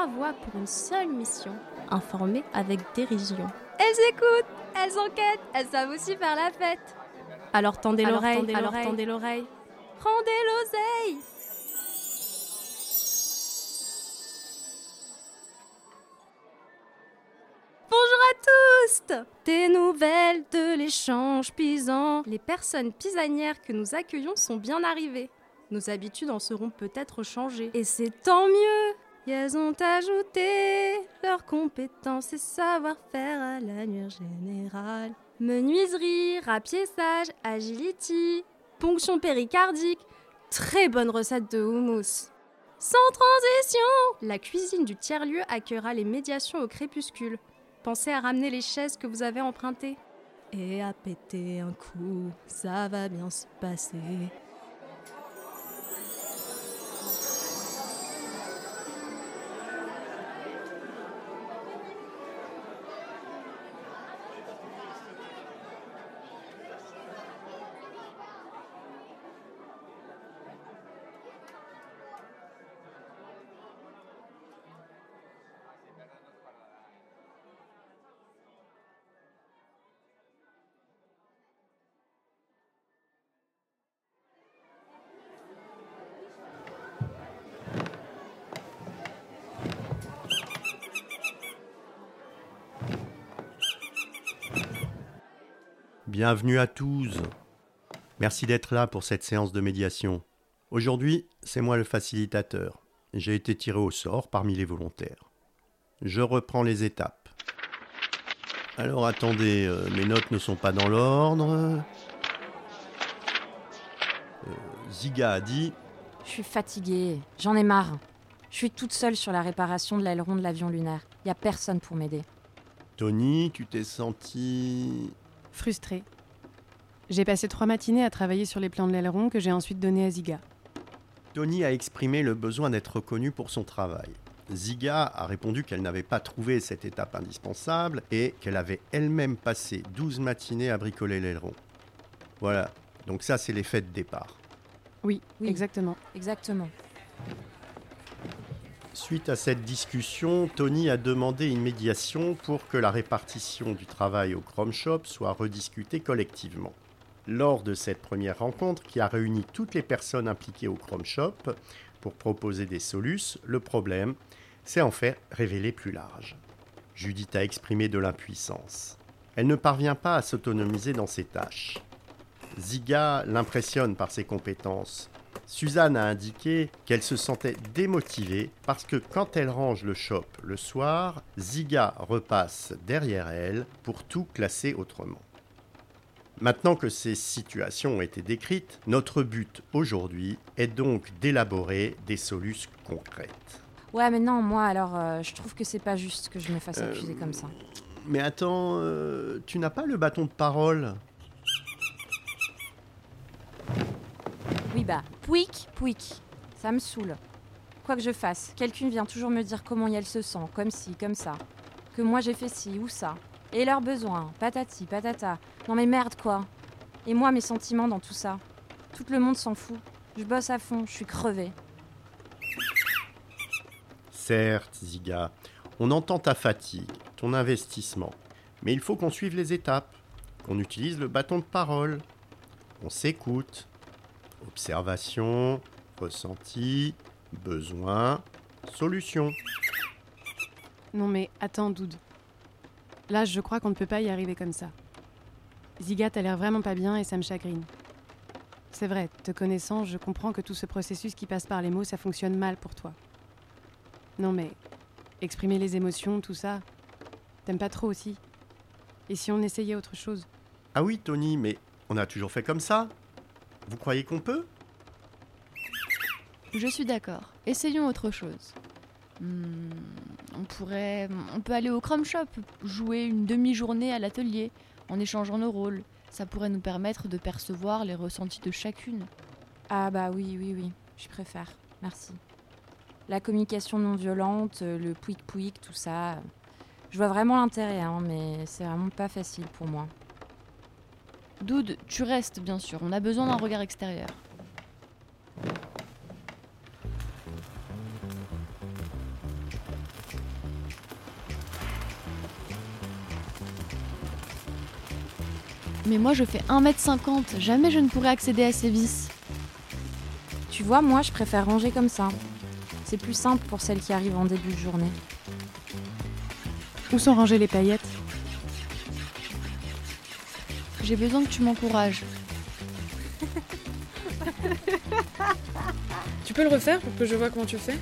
Trois voix pour une seule mission, informer avec dérision. Elles écoutent, elles enquêtent, elles savent aussi faire la fête. Alors tendez l'oreille, tendez alors l'oreille. tendez l'oreille. Rendez l'oseille Bonjour à tous Des nouvelles de l'échange pisan. Les personnes pisanières que nous accueillons sont bien arrivées. Nos habitudes en seront peut-être changées. Et c'est tant mieux Elles ont ajouté leurs compétences et savoir-faire à l'annuaire générale. Menuiserie, rapiessage, agility, ponction péricardique. Très bonne recette de houmous. Sans transition La cuisine du tiers-lieu accueillera les médiations au crépuscule. Pensez à ramener les chaises que vous avez empruntées. Et à péter un coup, ça va bien se passer. Bienvenue à tous. Merci d'être là pour cette séance de médiation. Aujourd'hui, c'est moi le facilitateur. J'ai été tiré au sort parmi les volontaires. Je reprends les étapes. Alors attendez, euh, mes notes ne sont pas dans l'ordre. Euh, Ziga a dit Je suis fatiguée, j'en ai marre. Je suis toute seule sur la réparation de l'aileron de l'avion lunaire. Il a personne pour m'aider. Tony, tu t'es senti. Frustrée. J'ai passé trois matinées à travailler sur les plans de l'aileron que j'ai ensuite donnés à Ziga. Tony a exprimé le besoin d'être reconnue pour son travail. Ziga a répondu qu'elle n'avait pas trouvé cette étape indispensable et qu'elle avait elle-même passé 12 matinées à bricoler l'aileron. Voilà, donc ça c'est l'effet de départ. Oui, exactement. Exactement. Suite à cette discussion, Tony a demandé une médiation pour que la répartition du travail au Chrome Shop soit rediscutée collectivement. Lors de cette première rencontre, qui a réuni toutes les personnes impliquées au Chrome Shop pour proposer des solutions, le problème s'est en fait révélé plus large. Judith a exprimé de l'impuissance. Elle ne parvient pas à s'autonomiser dans ses tâches. Ziga l'impressionne par ses compétences. Suzanne a indiqué qu'elle se sentait démotivée parce que quand elle range le shop le soir, Ziga repasse derrière elle pour tout classer autrement. Maintenant que ces situations ont été décrites, notre but aujourd'hui est donc d'élaborer des solutions concrètes. Ouais, mais non, moi alors, euh, je trouve que c'est pas juste que je me fasse accuser comme ça. Mais attends, euh, tu n'as pas le bâton de parole? Bah, pouic, pouic. Ça me saoule. Quoi que je fasse, quelqu'un vient toujours me dire comment elle se sent, comme ci, comme ça. Que moi j'ai fait ci ou ça. Et leurs besoins, patati, patata. Non mais merde quoi. Et moi mes sentiments dans tout ça. Tout le monde s'en fout. Je bosse à fond, je suis crevée. Certes, Ziga, on entend ta fatigue, ton investissement. Mais il faut qu'on suive les étapes, qu'on utilise le bâton de parole. On s'écoute. Observation, ressenti, besoin, solution. Non mais attends, Doud. Là, je crois qu'on ne peut pas y arriver comme ça. Ziga, t'as l'air vraiment pas bien et ça me chagrine. C'est vrai, te connaissant, je comprends que tout ce processus qui passe par les mots, ça fonctionne mal pour toi. Non mais, exprimer les émotions, tout ça, t'aimes pas trop aussi? Et si on essayait autre chose? Ah oui, Tony, mais on a toujours fait comme ça Vous croyez qu'on peut? Je suis d'accord. Essayons autre chose. Hmm, on pourrait. On peut aller au Chrome Shop, jouer une demi-journée à l'atelier, en échangeant nos rôles. Ça pourrait nous permettre de percevoir les ressentis de chacune. Ah bah oui, oui, oui, je préfère. Merci. La communication non violente, le pouic pouic, tout ça. Je vois vraiment l'intérêt, hein, mais c'est vraiment pas facile pour moi. Doud, tu restes bien sûr. On a besoin d'un regard extérieur. Mais moi je fais 1m50, jamais je ne pourrais accéder à ces vis. Tu vois, moi je préfère ranger comme ça. C'est plus simple pour celles qui arrivent en début de journée. Où sont rangées les paillettes? J'ai besoin que tu m'encourages. [laughs] Tu peux le refaire pour que je vois comment tu fais?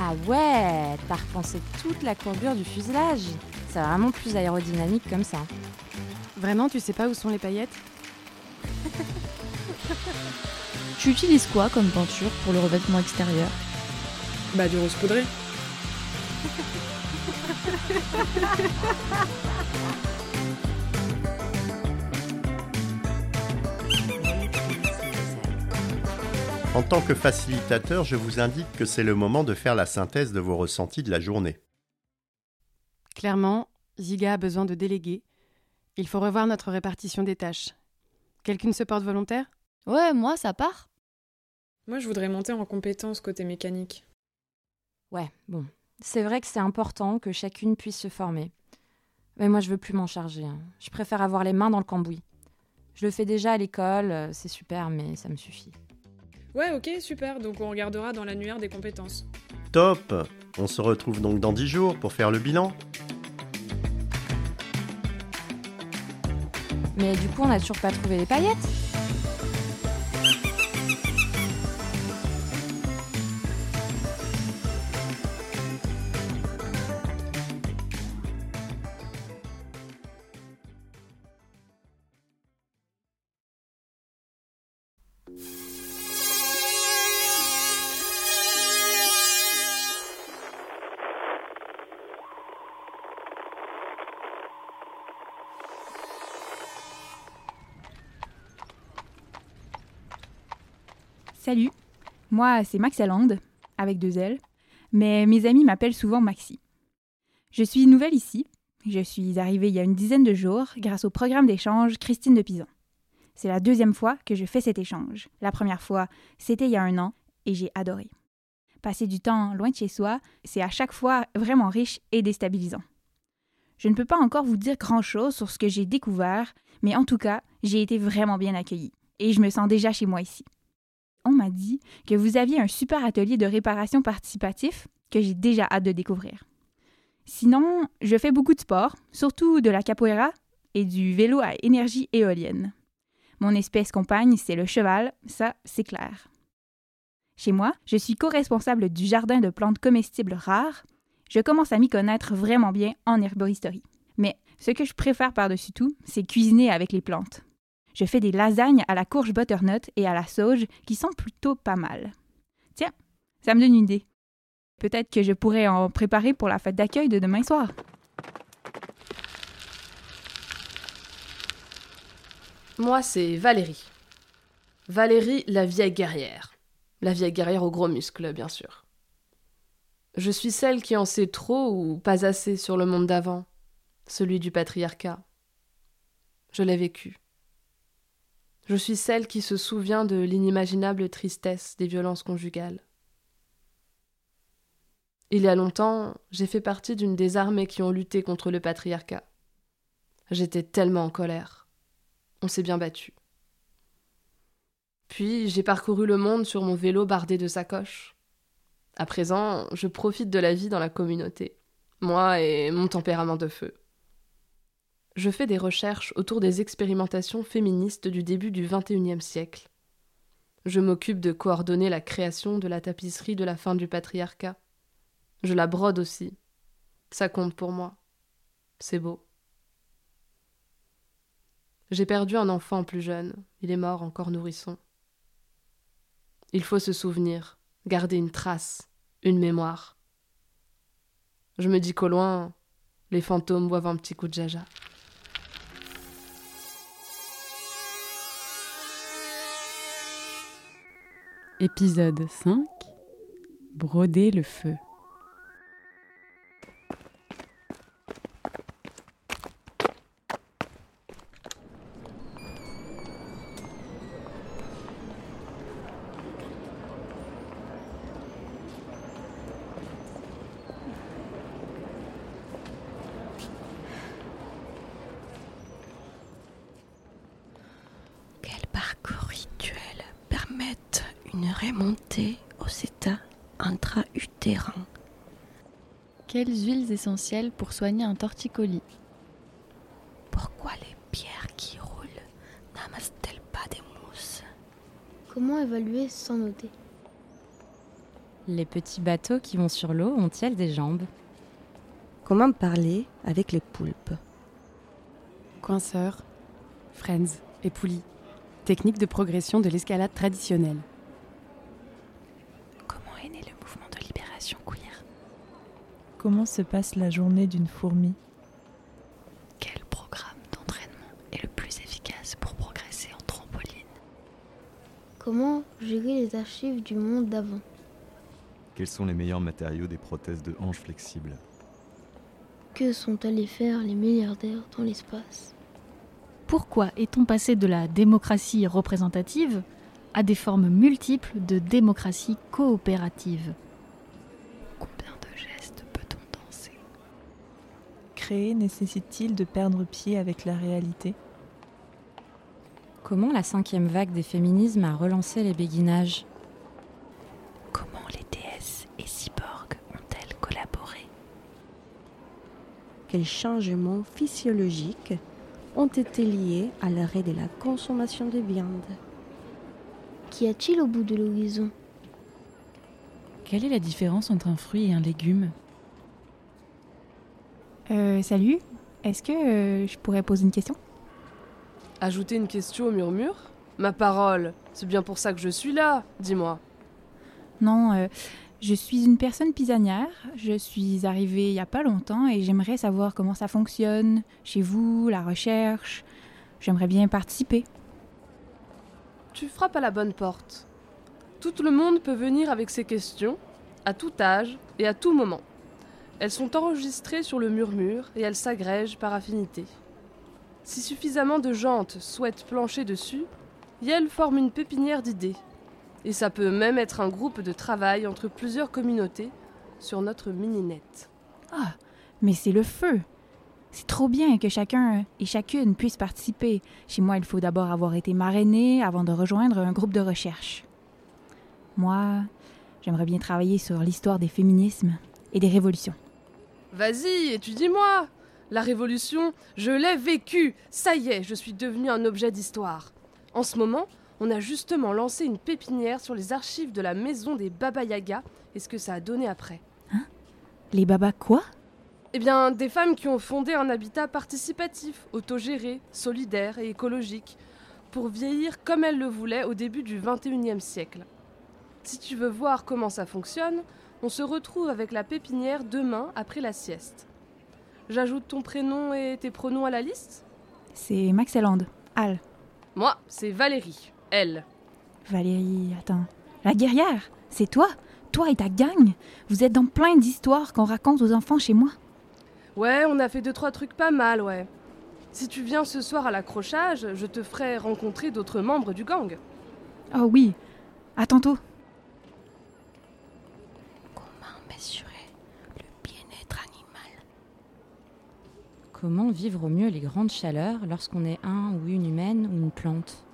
Ah ouais, t'as repensé toute la courbure du fuselage. C'est vraiment plus aérodynamique comme ça. Vraiment, tu sais pas où sont les paillettes? [laughs] Tu utilises quoi comme peinture pour le revêtement extérieur? Bah du rose poudré. [laughs] En tant que facilitateur, je vous indique que c'est le moment de faire la synthèse de vos ressentis de la journée. Clairement, Ziga a besoin de déléguer. Il faut revoir notre répartition des tâches. Quelqu'un se porte volontaire? Ouais, moi, ça part. Moi, je voudrais monter en compétence côté mécanique. Ouais, bon. C'est vrai que c'est important que chacune puisse se former. Mais moi, je veux plus m'en charger. hein. Je préfère avoir les mains dans le cambouis. Je le fais déjà à l'école, euh, c'est super, mais ça me suffit. Ouais, ok, super. Donc on regardera dans l'annuaire des compétences. Top On se retrouve donc dans 10 jours pour faire le bilan. Mais du coup, on n'a toujours pas trouvé les paillettes moi c'est Maxalande, avec deux L, mais mes amis m'appellent souvent Maxi. Je suis nouvelle ici, je suis arrivée il y a une dizaine de jours grâce au programme d'échange Christine de Pizan. C'est la deuxième fois que je fais cet échange. La première fois, c'était il y a un an, et j'ai adoré. Passer du temps loin de chez soi, c'est à chaque fois vraiment riche et déstabilisant. Je ne peux pas encore vous dire grand-chose sur ce que j'ai découvert, mais en tout cas, j'ai été vraiment bien accueillie, et je me sens déjà chez moi ici. On m'a dit que vous aviez un super atelier de réparation participatif que j'ai déjà hâte de découvrir. Sinon, je fais beaucoup de sport, surtout de la capoeira et du vélo à énergie éolienne. Mon espèce compagne, c'est le cheval, ça, c'est clair. Chez moi, je suis co-responsable du jardin de plantes comestibles rares. Je commence à m'y connaître vraiment bien en herboristerie. Mais ce que je préfère par-dessus tout, c'est cuisiner avec les plantes. Je fais des lasagnes à la courge butternut et à la sauge qui sont plutôt pas mal. Tiens, ça me donne une idée. Peut-être que je pourrais en préparer pour la fête d'accueil de demain soir. Moi, c'est Valérie. Valérie, la vieille guerrière. La vieille guerrière aux gros muscles, bien sûr. Je suis celle qui en sait trop ou pas assez sur le monde d'avant, celui du patriarcat. Je l'ai vécu. Je suis celle qui se souvient de l'inimaginable tristesse des violences conjugales. Il y a longtemps, j'ai fait partie d'une des armées qui ont lutté contre le patriarcat. J'étais tellement en colère on s'est bien battu. Puis j'ai parcouru le monde sur mon vélo bardé de sacoches. À présent, je profite de la vie dans la communauté, moi et mon tempérament de feu. Je fais des recherches autour des expérimentations féministes du début du XXIe siècle. Je m'occupe de coordonner la création de la tapisserie de la fin du patriarcat. Je la brode aussi. Ça compte pour moi. C'est beau. J'ai perdu un enfant plus jeune, il est mort encore nourrisson. Il faut se souvenir, garder une trace, une mémoire. Je me dis qu'au loin, les fantômes boivent un petit coup de jaja. Épisode 5 Broder le feu. une remontée aux états intra-utérins. Quelles huiles essentielles pour soigner un torticolis Pourquoi les pierres qui roulent n'amassent-elles pas des mousses Comment évaluer sans noter Les petits bateaux qui vont sur l'eau ont-ils des jambes Comment parler avec les poulpes Coinceur, friends et poulies. Technique de progression de l'escalade traditionnelle. Comment se passe la journée d'une fourmi Quel programme d'entraînement est le plus efficace pour progresser en trampoline Comment gérer les archives du monde d'avant Quels sont les meilleurs matériaux des prothèses de hanches flexibles Que sont allés faire les milliardaires dans l'espace Pourquoi est-on passé de la démocratie représentative à des formes multiples de démocratie coopérative créer nécessite-t-il de perdre pied avec la réalité? Comment la cinquième vague des féminismes a relancé les béguinages? Comment les déesses et cyborgs ont-elles collaboré? Quels changements physiologiques ont été liés à l'arrêt de la consommation de viande? Qu'y a-t-il au bout de l'horizon? Quelle est la différence entre un fruit et un légume? Euh, salut, est-ce que euh, je pourrais poser une question? Ajouter une question au murmure? Ma parole, c'est bien pour ça que je suis là, dis-moi. Non, euh, je suis une personne pisanière. Je suis arrivée il n'y a pas longtemps et j'aimerais savoir comment ça fonctionne chez vous, la recherche. J'aimerais bien participer. Tu frappes à la bonne porte. Tout le monde peut venir avec ses questions, à tout âge et à tout moment. Elles sont enregistrées sur le murmure et elles s'agrègent par affinité. Si suffisamment de jantes souhaitent plancher dessus, Yel forme une pépinière d'idées. Et ça peut même être un groupe de travail entre plusieurs communautés sur notre mini-net. Ah, mais c'est le feu. C'est trop bien que chacun et chacune puisse participer. Chez moi, il faut d'abord avoir été marrainé avant de rejoindre un groupe de recherche. Moi, j'aimerais bien travailler sur l'histoire des féminismes et des révolutions. Vas-y, étudie-moi La révolution, je l'ai vécue Ça y est, je suis devenu un objet d'histoire. En ce moment, on a justement lancé une pépinière sur les archives de la maison des Baba Yaga et ce que ça a donné après. Hein? Les babas quoi? Eh bien, des femmes qui ont fondé un habitat participatif, autogéré, solidaire et écologique, pour vieillir comme elles le voulaient au début du XXIe siècle. Si tu veux voir comment ça fonctionne, on se retrouve avec la pépinière demain après la sieste. J'ajoute ton prénom et tes pronoms à la liste? C'est Maxeland. Al. Moi, c'est Valérie. Elle. Valérie, attends. La guerrière C'est toi? Toi et ta gang? Vous êtes dans plein d'histoires qu'on raconte aux enfants chez moi. Ouais, on a fait deux trois trucs pas mal, ouais. Si tu viens ce soir à l'accrochage, je te ferai rencontrer d'autres membres du gang. Oh oui. À tantôt. Comment vivre au mieux les grandes chaleurs lorsqu'on est un ou une humaine ou une plante.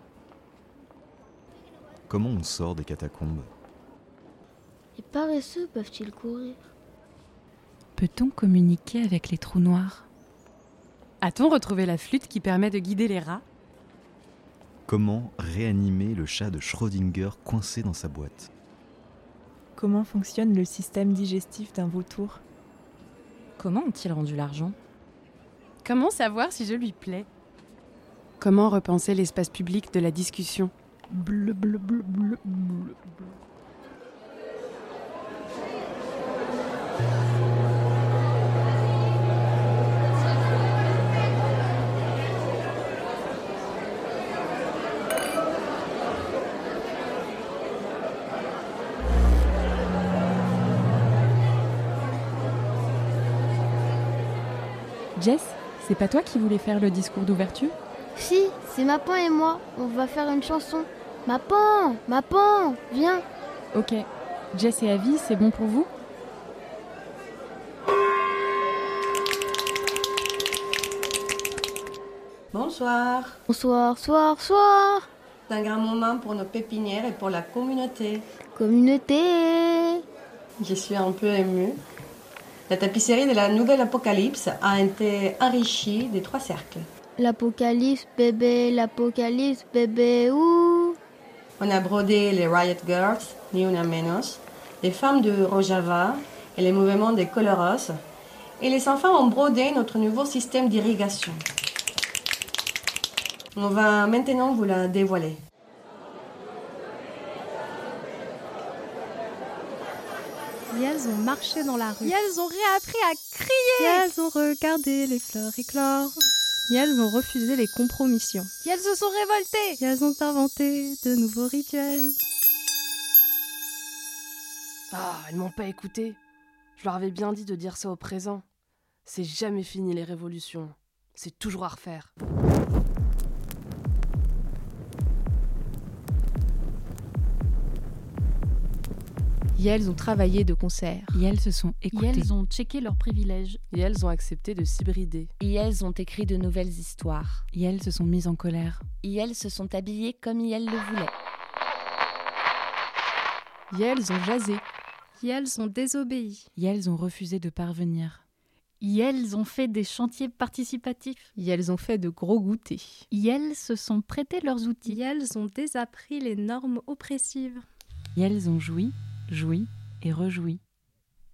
Comment on sort des catacombes? Les paresseux peuvent-ils courir? Peut-on communiquer avec les trous noirs? A-t-on retrouvé la flûte qui permet de guider les rats? Comment réanimer le chat de Schrödinger coincé dans sa boîte? Comment fonctionne le système digestif d'un vautour? Comment ont-ils rendu l'argent? Comment savoir si je lui plais? Comment repenser l'espace public de la discussion? Bleu, bleu, bleu, bleu, bleu. Jess, c'est pas toi qui voulais faire le discours d'ouverture? Si, c'est Mapan et moi. On va faire une chanson. Mapan Mapan Viens Ok. Jess et Avi, c'est bon pour vous? Bonsoir. Bonsoir, soir, soir. C'est un grand moment pour nos pépinières et pour la communauté. Communauté Je suis un peu émue. La tapisserie de la nouvelle Apocalypse a été enrichie des trois cercles. L'apocalypse, bébé, l'apocalypse, bébé, où On a brodé les Riot Girls, ni una menos, les femmes de Rojava et les mouvements des Coloros. Et les enfants ont brodé notre nouveau système d'irrigation. On va maintenant vous la dévoiler. Et elles ont marché dans la rue. Et elles ont réappris à crier. Et elles ont regardé les fleurs éclore. Et elles ont refusé les compromissions. Et elles se sont révoltées. Et elles ont inventé de nouveaux rituels. Ah, elles m'ont pas écouté. Je leur avais bien dit de dire ça au présent. C'est jamais fini les révolutions. C'est toujours à refaire. Et elles ont travaillé de concert. Et elles se sont Et écoutées. elles ont checké leurs privilèges. Et elles ont accepté de s'hybrider. Et elles ont écrit de nouvelles histoires. Et elles se sont mises en colère. Et elles se sont habillées comme elles le voulaient. Et elles ont jasé. Et elles ont désobéi. Et elles ont refusé de parvenir. Et elles ont fait des chantiers participatifs. Et elles ont fait de gros goûters. Et elles se sont prêtées leurs outils. Et elles ont désappris les normes oppressives. Et elles ont joui, joui et rejoui.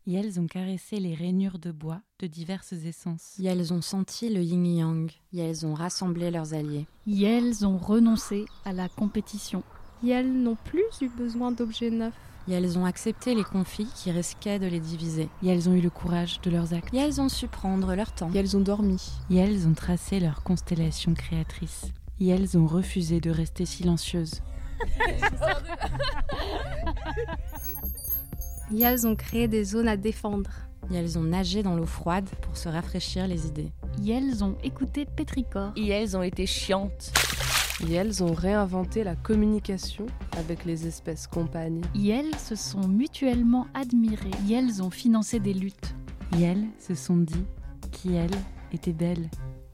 Et elles ont caressé les rainures de bois de diverses essences. Et elles ont senti le yin-yang. Et elles ont rassemblé leurs alliés. Et elles ont renoncé à la compétition. Et elles n'ont plus eu besoin d'objets neufs. Et elles ont accepté les conflits qui risquaient de les diviser. Et elles ont eu le courage de leurs actes. Et elles ont su prendre leur temps. Et elles ont dormi. Et elles ont tracé leur constellation créatrice. Et elles ont refusé de rester silencieuses. [laughs] Et elles ont créé des zones à défendre. Et elles ont nagé dans l'eau froide pour se rafraîchir les idées. Et elles ont écouté Pétricor. Et elles ont été chiantes. Et elles ont réinventé la communication avec les espèces compagnes. Et elles se sont mutuellement admirées. Et elles ont financé des luttes. Et elles se sont dit qu'elles étaient belles.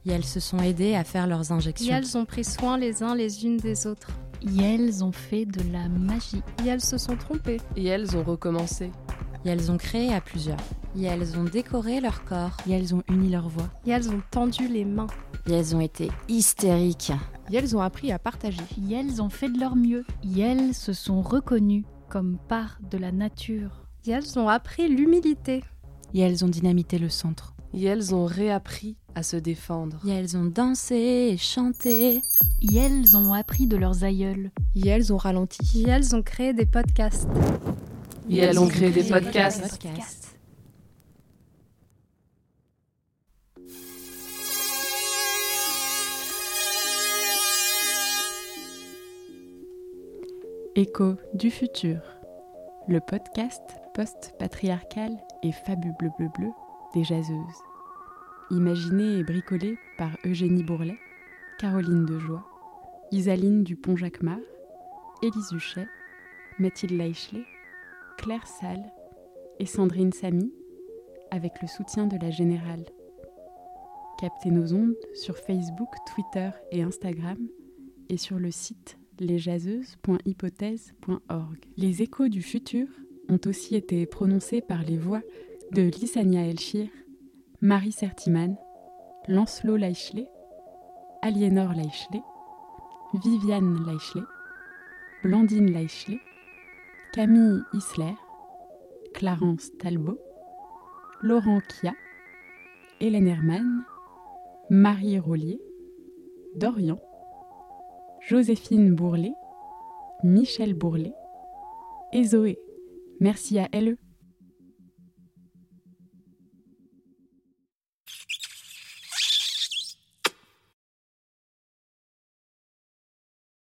Et elles se sont aidées à faire leurs injections. Et elles ont pris soin les uns les unes des autres. Et elles ont fait de la magie. Et elles se sont trompées. Et elles ont recommencé. Et elles ont créé à plusieurs. Et elles ont décoré leur corps. Et elles ont uni leur voix. Et elles ont tendu les mains. Et elles ont été hystériques. Et elles ont appris à partager. Et elles ont fait de leur mieux. Et elles se sont reconnues comme part de la nature. Et elles ont appris l'humilité. Et elles ont dynamité le centre. Et elles ont réappris à se défendre. Et elles ont dansé et chanté. Et elles ont appris de leurs aïeuls. Et elles ont ralenti. Et elles ont créé des podcasts. Et elles ont créé des podcasts. Écho du futur, le podcast post-patriarcal et fabuleux bleu bleu bleu des jaseuses. Imaginé et bricolé par Eugénie Bourlet, Caroline Dejoie, Isaline Dupont-Jacquemart, Élise Huchet, Mathilde Leichelet, Claire Salle et Sandrine Samy, avec le soutien de la Générale. Captez nos ondes sur Facebook, Twitter et Instagram et sur le site lesjaseuses.hypothèse.org. Les échos du futur ont aussi été prononcés par les voix de Lissania Elchir, Marie Sertiman, Lancelot Leichelet, Aliénor Leichelet, Viviane Leichelet, Blandine Leichelet, Camille Isler, Clarence Talbot, Laurent Kia, Hélène Hermann, Marie Rollier, Dorian, Joséphine Bourlet, Michel Bourlet et Zoé. Merci à LE